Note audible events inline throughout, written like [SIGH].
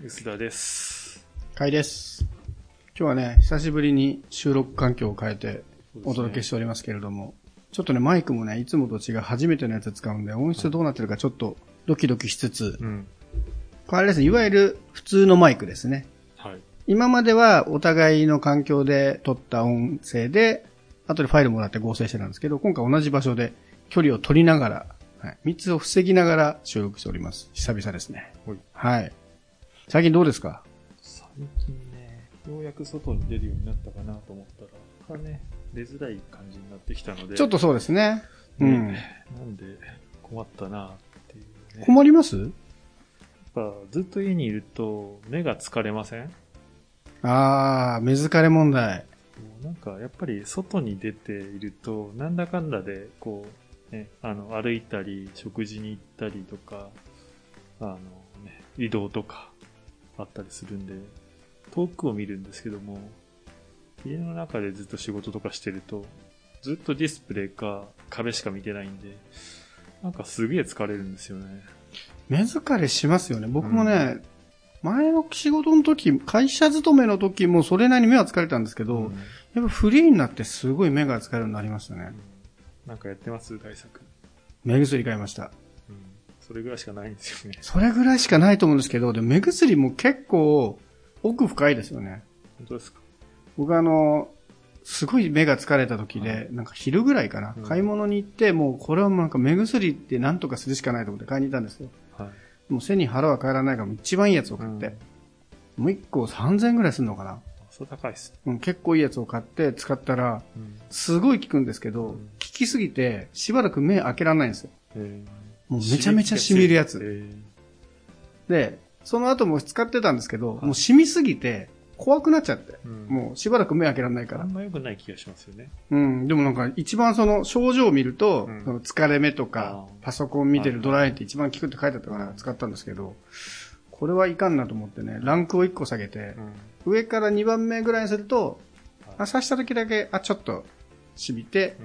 薄田です。かいです。今日はね、久しぶりに収録環境を変えてお届けしておりますけれども、ちょっとね、マイクもね、いつもと違う初めてのやつ使うんで、音質どうなってるかちょっとドキドキしつつ、うん。これあれですね、いわゆる普通のマイクですね。はい。今まではお互いの環境で撮った音声で、後でファイルもらって合成してたんですけど、今回同じ場所で距離を取りながら、はい、密を防ぎながら収録しております。久々ですね。はいはい。最近どうですか？最近ね、ようやく外に出るようになったかなと思ったら、なんかね、出づらい感じになってきたので、ちょっとそうですね。うん。なんで困ったなっていうね。困ります？やっぱずっと家にいると目が疲れません？もあー、目疲れ問題。うなんかやっぱり外に出ていると、なんだかんだで、こう、ね、あの、歩いたり、食事に行ったりとか、あのね、移動とかあったりするんで、遠くを見るんですけども、家の中でずっと仕事とかしてると、ずっとディスプレイか壁しか見てないんで、なんかすげえ疲れるんですよね。目疲れしますよね。僕もね、前の仕事の時、会社勤めの時もそれなりに目は疲れたんですけど、うんやっぱフリーになってすごい目が疲れるようになりましたね。なんかやってます？対策。目薬買いました。うん。それぐらいしかないんですよね。それぐらいしかないと思うんですけど、で目薬も結構奥深いですよね。本当ですか？僕あの、すごい目が疲れた時で、はいなんか昼ぐらいかな、うん買い物に行って、もうこれはもうなんか目薬って何とかするしかないと思って買いに行ったんですよ。はい。もう背に腹は帰らないから一番いいやつを買って、もう一個3000円ぐらいするのかな。そう高いっす。うん、結構いいやつを買って使ったら、うん。すごい効くんですけど、効うんきすぎてしばらく目開けられないんですよ。えもうめちゃめちゃ染みるやつ。えで、その後も使ってたんですけど、はいもう染みすぎて怖くなっちゃって、うんもうしばらく目開けられないからあん。ま良くない気がしますよね。うん、でもなんか一番その症状を見ると、うんその疲れ目とかパソコン見てるドライって一番効くって書いてあったから使ったんですけど、これはいかんなと思ってね、ランクを1個下げて、うん。上から2番目ぐらいにすると、はいあ刺した時だけ、あ、ちょっと、しびて、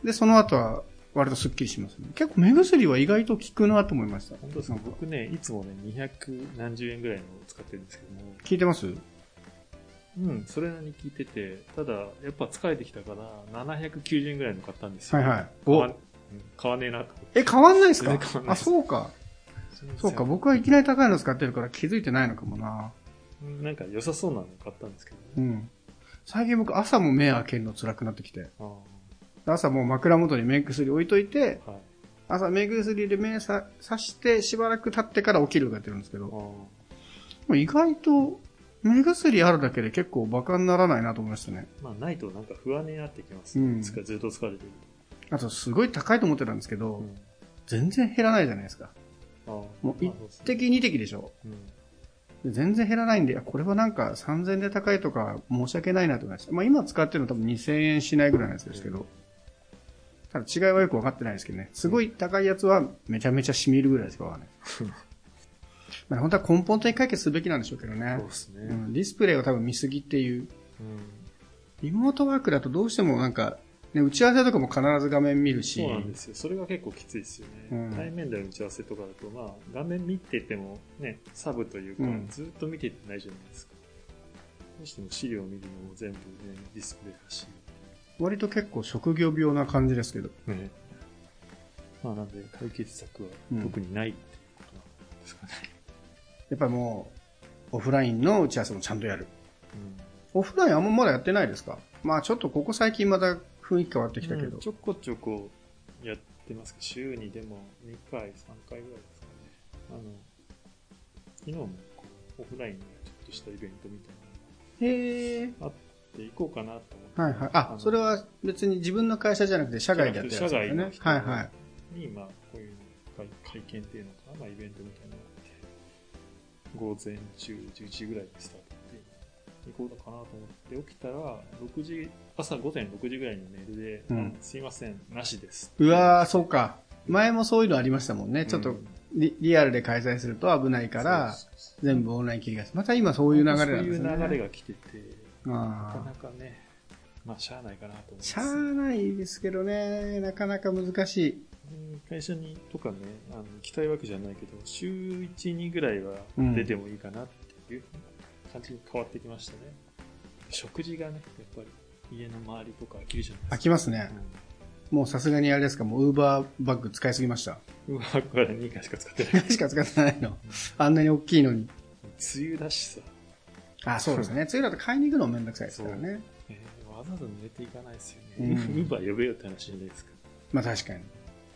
うん。で、その後は割とスッキリしますね。結構目薬は意外と効くなと思いました。本当ですか？僕ね、いつもね、200何十円ぐらいのを使ってるんですけども、効いてます？うん、それなりに聞いてて、ただ、やっぱ疲れてきたから、790円ぐらいの買ったんですよ。はいはい。おうん買わねえなと。え、変わんないですか？あ、そうか。そうか、僕はいきなり高いの使ってるから気づいてないのかもな。うんなんか良さそうなの買ったんですけどね。うん。最近僕朝も目開けるの辛くなってきて。あ朝もう枕元に目薬置いといて、あはい。朝目薬で目さ刺してしばらく経ってから起きるとかやってるんですけど、意外と目薬あるだけで結構バカにならないなと思いましたね。あまあ、ないとなんか不安になってきます。うんずっと疲れてるあとすごい高いと思ってたんですけど、と。うん。全然減らないじゃないですか。もう一まあそうですね滴二滴でしょ。うん。で全然減らないんで、これはなんか3000円で高いとか申し訳ないなと思いました。まあ今使ってるの多分2000円しないぐらいのやつですけど、ただ違いはよく分かってないですけどね。すごい高いやつはめちゃめちゃ染みるぐらいしか分かんない。まあ本当は根本的に解決すべきなんでしょうけどねそう。ですね。うん、ディスプレイが多分見すぎっていう。うん。リモートワークだとどうしてもなんか、ね、打ち合わせとかも必ず画面見るし、そうなんですよ。それが結構きついですよね。うん対面での打ち合わせとかだと、まあ、画面見ててもね、サブというか、うんずっと見ててないじゃないですか。どうしても資料を見るのも全部ね、ディスプレイだし。割と結構職業病な感じですけど。ね。まあ、なんで、解決策はうん特にないってことなんですかね。やっぱりもう、オフラインの打ち合わせもちゃんとやる。うん。オフラインあんままだやってないですか？まあちょっとここ最近また雰囲気変わってきたけど。うんちょこちょこやってますけど、週にでも2回、3回ぐらいですかね。あの、昨日もオフラインのちょっとしたイベントみたい。なのあって行こうかなと思って。はいはい。あ、それは別に自分の会社じゃなくて社外でやってるやつですよね。社外の人はいはい。に、まあ、こういう会会見っていうのかな、まあ、イベントみたいなのがあって、午前中11時ぐらいにスタートで、行こうかなと思って起きたら、6時、朝午前6時ぐらいにメールで、うんあすいません、なしです。うわー、そうか。前もそういうのありましたもんね。ちょっとうんリリアルで開催すると危ないから、全部オンライン切り替えまた今そういう流れなんですね。そういう流れが来てて、なかあなかね、まあ、しゃあないかなと思います。ーしゃあないですけどね、なかなか難しい。うん会社にとかね、あの行きたいわけじゃないけど、週1、2ぐらいは出てもいいかなっていう感じに変わってきましたね。食事がね、やっぱり家の周りとか飽きるじゃないですか。飽きますね。もうさすがにあれですか、もうウーバーバッグ使いすぎました？うん。うわ、これ2回しか使ってない。しか使ってないの。あんなに大きいのに。梅雨だしさ、あ、そうですね。[LAUGHS] 次だと買いに行くのもめんどくさいですからね。えーわざわざ寝ていかないですようんね。ウーバー呼べよって話じゃないですか。まあ確かに。い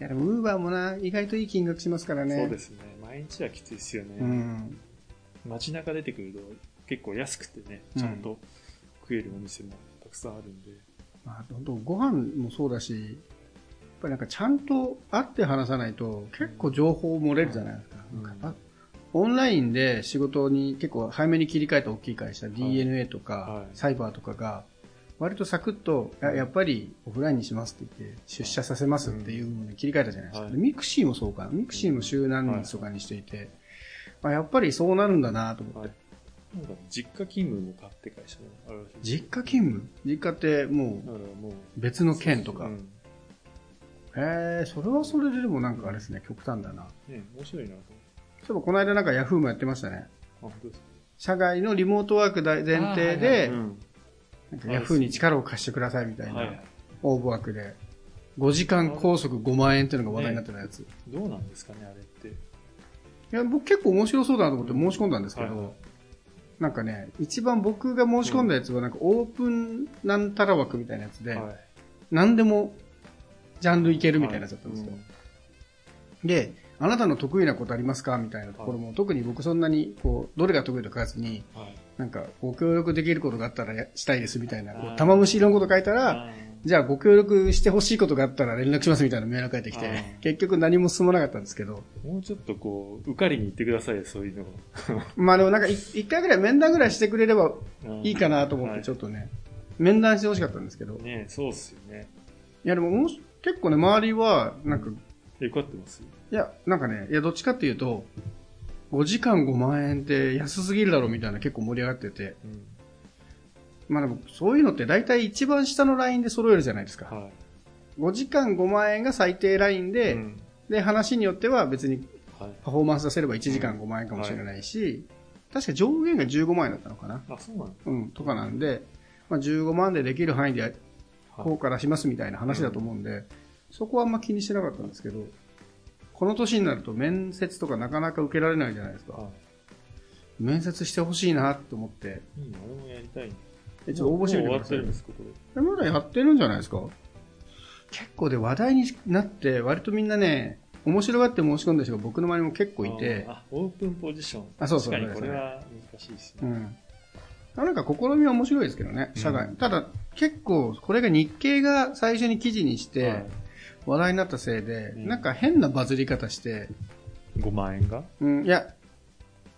やでもウーバーもな、意外といい金額しますからね。そうですね。毎日はきついですよね。うん。街中出てくると結構安くてね、ちゃんと食えるお店もたくさんあるんで。まあ、どんどんご飯もそうだし、やっぱりなんかちゃんと会って話さないと結構情報漏れるじゃないですか。うんなんかオンラインで仕事に結構早めに切り替えた大きい会社、 DeNA とか、はいサイバーとかが、割とサクッと、やっぱりオフラインにしますって言って、出社させますっていうのに切り替えたじゃないですか。はいでミクシーもそうかな。ミクシーも週何日とかにしていて、あやっぱりそうなるんだなと思って。はい。なんか実家勤務も買って会社もあるらしい実家勤務？実家ってもう。別の県とか。うんへえ、それはそれででもなんかあれですね、極端だな。ね、面白いなとそういえばこの間なんかヤフーもやってましたね。社外のリモートワーク大前提でヤフーに力を貸してくださいみたいはいな応募枠で、5時間拘束5万円っていうのが話題になってたやつ。いどうなんですかね、あれって。や、僕結構面白そうだなと思って申し込んだんですけはいはいど、なんかね、一番僕が申し込んだやつはなんかオープンなんたら枠みたいなやつで、はい何でもジャンルいけるみたいなやつだったんですよ。で、あなたの得意なことありますか？みたいなところも、特に僕そんなに、こう、どれが得意とか書かずに、はい。なんか、ご協力できることがあったらやしたいですみたいな、こう玉虫色のこと書いたら、あじゃあご協力してほしいことがあったら連絡しますみたいなメールが返ってきて結局何も進まなかったんですけど、ーもうちょっとこう、受かりに行ってくださいよ、そういうの。を [LAUGHS] まあでもなんかい一回ぐらい面談ぐらいしてくれればうんいいかなと思ってちょっとね、面談してほしかったんですけど、いねそうっすよね。やでも結構ね、周りは、なんか、え、ってますいや、なんかね、いやどっちかっていうと、5時間5万円って安すぎるだろうみたいな結構盛り上がってて、うん。まあでもそういうのって大体一番下のラインで揃えるじゃないですか。は5時間5万円が最低ラインい。で、うんで、話によっては別にはい。パフォーマンス出せれば1時間5万円かもしれないし、確か上限が15万円だったのかなあ、そうなんだ。うん、とかなんで、まあ、15万でできる範囲ではいこうからしますみたいな話だと思うんで、そこはあんま気にしてなかったんですけど、この年になると面接とかなかなか受けられないじゃないですか。は面接してほしいなと思って、い。いいな、俺もやりたいな。えちょっと応募してみてください終わってるん。ですか、これ。えまだやってるんじゃないですか結構で話題になって、割とみんなね、面白がって申し込んだ人が僕の周りも結構いて、あオープンポジション。あそうそう確かにこれは難しいですね。うん。なんか試みは面白いですけどね、社外。うんただ、結構、これが日経が最初に記事にして、はい話題になったせいで、うんなんか変なバズり方して、5万円が？うん、いや、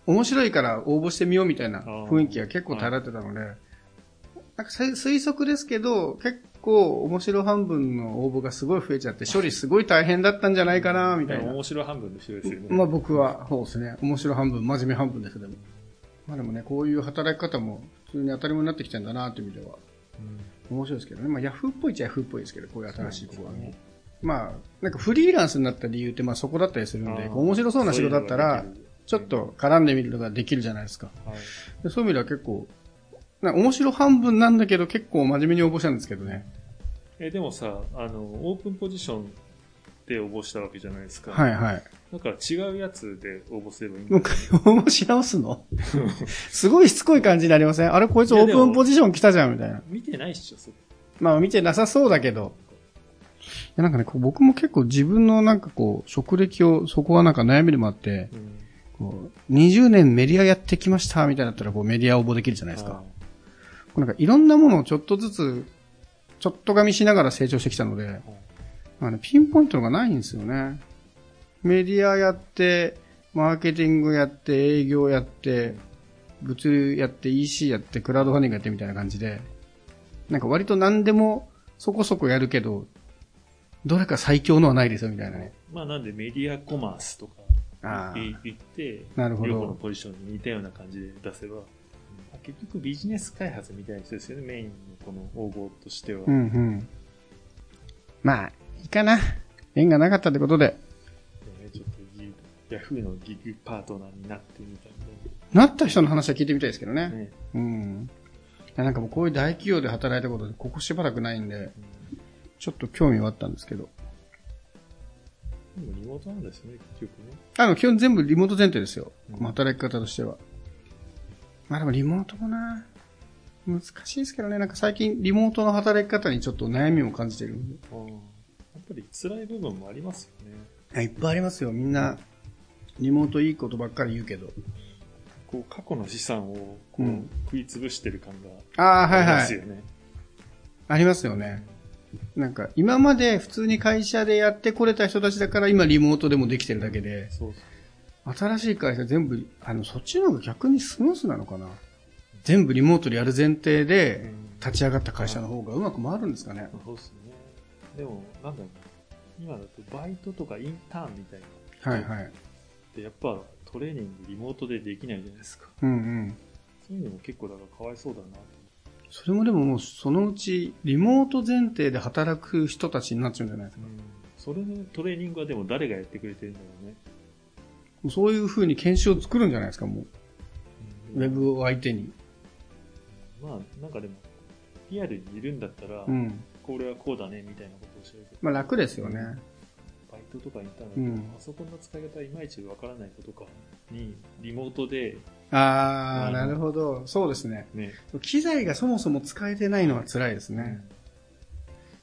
面白いから応募してみようみたいな雰囲気が結構漂ってたので、なんかせ推測ですけど、結構面白半分の応募がすごい増えちゃって、処理すごい大変だったんじゃないかな、みたいな。面白半分の人ですよね。まあ僕は、そうですね。面白半分、真面目半分ですけども。まあでもね、こういう働き方も普通に当たり前になってきてんだなという意味では、うん面白いですけどね。まあヤフーっぽいっちゃヤフーっぽいですけど、こういう新しいことはねそうですね。まあ、なんかフリーランスになった理由ってまあそこだったりするんで、面白そうな仕事だったら、ちょっと絡んでみるのができるじゃないですか。はい。でそういう意味では結構、な面白半分なんだけど結構真面目に応募したんですけどね。え、でもさ、あの、オープンポジションで応募したわけじゃないですか。はいはい。だから違うやつで応募すればいいんだもう一回応募し直すの？[LAUGHS] すごいしつこい感じになりません？あれこいつオープンポジション来たじゃんみたいな。見てないっしょ、そこ。まあ見てなさそうだけど。いやなんかね、こう僕も結構自分のなんかこう、職歴を、そこはなんか悩みでもあって、うん。こう20年メディアやってきましたみたいだったらこうメディア応募できるじゃないですか。はこうなんかいろんなものをちょっとずつ、ちょっと噛みしながら成長してきたので、まあね、ピンポイントのがないんですよね。メディアやって、マーケティングやって、営業やって、物流やって、EC やって、クラウドファンディングやってみたいな感じで、なんか割と何でもそこそこやるけど、どれか最強のはないですよみたいなね。まあなんでメディアコマースとかあーい言って、なるほど両方のポジションに似たような感じで出せば、うん結局ビジネス開発みたいな人ですよね、メインのこの応募としては。うんうん。まあ、いいかな。縁がなかったってことで、でね、ちょっとギヤフーのギグパートナーになってみたいなった人の話は聞いてみたいですけどね。な。ね。うん。いやなんかもうこういう大企業で働いたことで、ここしばらくないんで、ちょっと興味はあったんですけど。でもリモートなんですね、結局ね。あの、基本全部リモート前提ですよ。うん働き方としては。まあでもリモートもな、難しいですけどね。なんか最近リモートの働き方にちょっと悩みも感じてるんで。うんやっぱり辛い部分もありますよね。いっぱいありますよ。みんな、リモートいいことばっかり言うけど。こう、過去の資産を、こう、うん食い潰してる感ああ、がありはいはい。ますよね。ありますよね。なんか、今まで普通に会社でやってこれた人たちだから今リモートでもできてるだけで。新しい会社全部、あの、そっちの方が逆にスムースなのかな全部リモートでやる前提で立ち上がった会社の方がうまく回るんですかね。そうですね。でも、なんだろうな。今だとバイトとかインターンみたいな。はいはい。で、やっぱトレーニングリモートでできないじゃないですか。うんうん。そういうのも結構だからかわいそうだなと。それもでももうそのうちリモート前提で働く人たちになっちゃうんじゃないですか。それのトレーニングはでも誰がやってくれてるんだろうね。そういう風に研修を作るんじゃないですか、もう。ウェブを相手に。まあ、なんかでも、リアルにいるんだったら、うん。これはこうだねみたいなことを教えるけど、まあ楽ですよね。トとかインターンだと、うんパソコンの使い方いまいちわからない子とかに、リモートで、あー、うんなるほど。そうですね。ね、機材がそもそも使えてないのは辛いですね。うん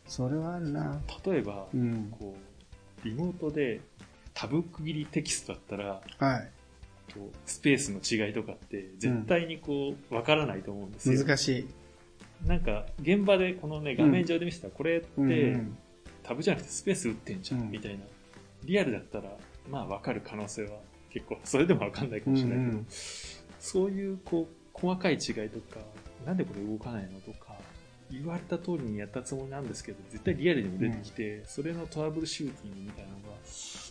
それはあるな。例えば、うん。こう、リモートでタブ区切りテキストだったら、はい。こうスペースの違いとかって絶対にこう、わからないと思うんですよ。難しい。なんか、現場でこのね、画面上で見せたら、これって、うんうんタブじゃなくてスペース打ってんじゃん、うんみたいな。リアルだったら、まあわかる可能性は結構、[LAUGHS] それでもわかんないかもしれないけど、うんうんそういうこう、細かい違いとか、なんでこれ動かないのとか、言われた通りにやったつもりなんですけど、絶対リアルにも出てきて、それのトラブルシューティングみたいなのが、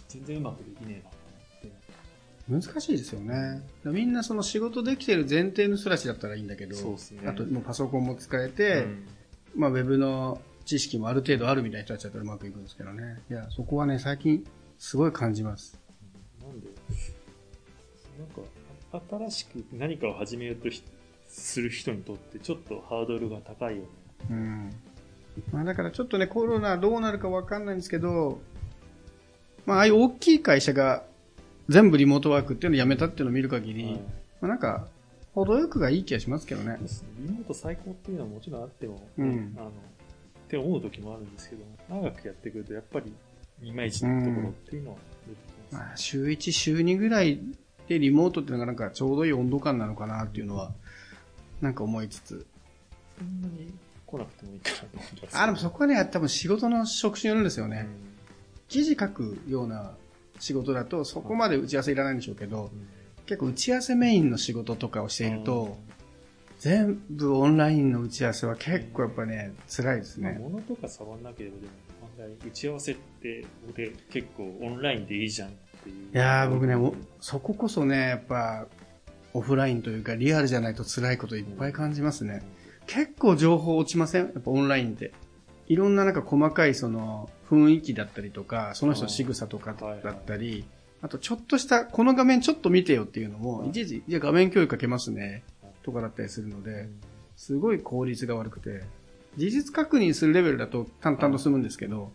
全然うまくできねえなと思って。難しいですよね。みんなその仕事できてる前提の人たちだったらいいんだけど、ねあともうパソコンも使えて、うんまあウェブの知識もある程度あるみたいな人たちだったらうまくいくんですけどね。いや、そこはね、最近すごい感じます。なんで、なんか、新しく何かを始めようとしする人にとって、ちょっとハードルが高いよね。うん。まあだからちょっとね、コロナどうなるかわかんないんですけど、まあああいう大きい会社が全部リモートワークっていうのをやめたっていうのを見る限り、はいまあなんか、程よくがいい気がしますけどね。リモート最高っていうのはもちろんあっても、うんあの、って思う時もあるんですけど、長くやってくるとやっぱり、いまいちなところっていうのは出てきます。まあ週1、週2ぐらいでリモートっていうのがなんかちょうどいい温度感なのかなっていうのは、なんか思いつつ。そんなに来なくてもいいかなと思います。あ、でもそこはね、多分仕事の職種によるんですよね。うん記事書くような仕事だとそこまで打ち合わせいらないんでしょうけど、結構打ち合わせメインの仕事とかをしていると、全部オンラインの打ち合わせは結構やっぱね、辛いですまあ、ね。物とか触んなければでも、案外打ち合わせって、俺結構オンラインでいいじゃんっていう。いやー僕ね、おそここそね、やっぱオフラインというかリアルじゃないと辛いこといっぱい感じますね。結構情報落ちません？やっぱオンラインって。いろんななんか細かいその雰囲気だったりとか、その人の仕草とかだったり、あとちょっとした、この画面ちょっと見てよっていうのも、はいいちいち、じゃあ画面共有かけますね、とかだったりするので、うんすごい効率が悪くて、事実確認するレベルだと淡々と済むんですけど、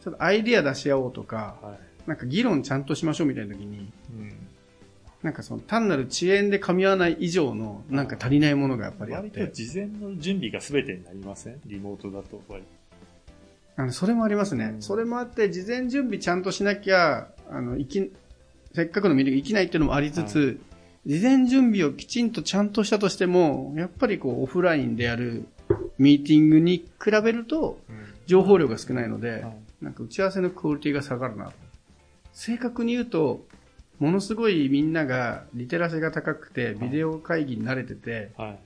ちょっとアイディア出し合おうとか、はい。なんか議論ちゃんとしましょうみたいな時に、うん。なんかその単なる遅延で噛み合わない以上のなんか足りないものがやっぱりあっ割とて、事前の準備が全てになりません？リモートだと割あの、それもありますね。うん。それもあって、事前準備ちゃんとしなきゃ、あの、いき、せっかくのミーティング生きないっていうのもありつつ、事前準備をきちんとちゃんとしたとしても、やっぱりこう、オフラインでやるミーティングに比べると、情報量が少ないので、はい。なんか打ち合わせのクオリティが下がるな。正確に言うと、ものすごいみんながリテラシーが高くて、ビデオ会議に慣れてて、はい。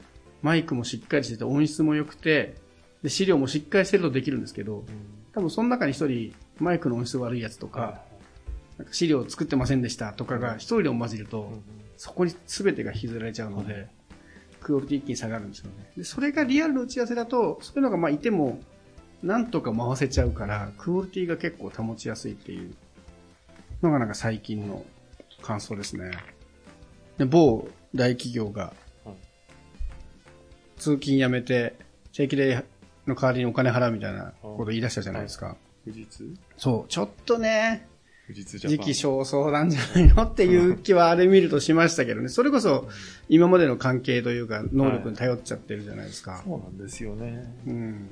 マイクもしっかりしてて、音質も良くて、で資料もしっかりしてるとできるんですけど、多分その中に一人、マイクの音質悪いやつとか、はなんか資料作ってませんでしたとかが一人でも混じると、いうんそこに全てが引きずられちゃうので、はいクオリティ一気に下がるんですよね。で、それがリアルの打ち合わせだと、そういうのがまあいても、なんとか回せちゃうから、クオリティが結構保ちやすいっていうのがなんか最近の感想ですね。で、某大企業がはい、通勤やめて、定期での代わりにお金払うみたいなこと言い出したじゃないですか。そう、ちょっとね、時期尚早なんじゃないのっていう気はあれ見るとしましたけどね。それこそ今までの関係というか能力に頼っちゃってるじゃないですか。そうなんですよね。うん。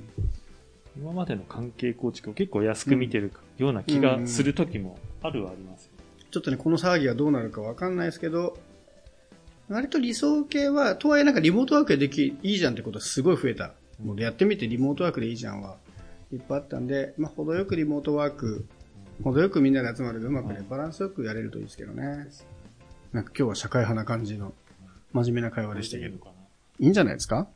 今までの関係構築を結構安く見てるような気がする時もあるはありますよ。ちょっとね、この騒ぎがどうなるかわかんないですけど、割と理想系は、とはいえなんかリモートワークででき、いいじゃんってことはすごい増えた。のでやってみてリモートワークでいいじゃんは、いっぱいあったんで、まあ、程よくリモートワーク、程よくみんなで集まるでうまくね、バランスよくやれるといいですけどね。なんか今日は社会派な感じの、真面目な会話でしたけど。いいんじゃないですか？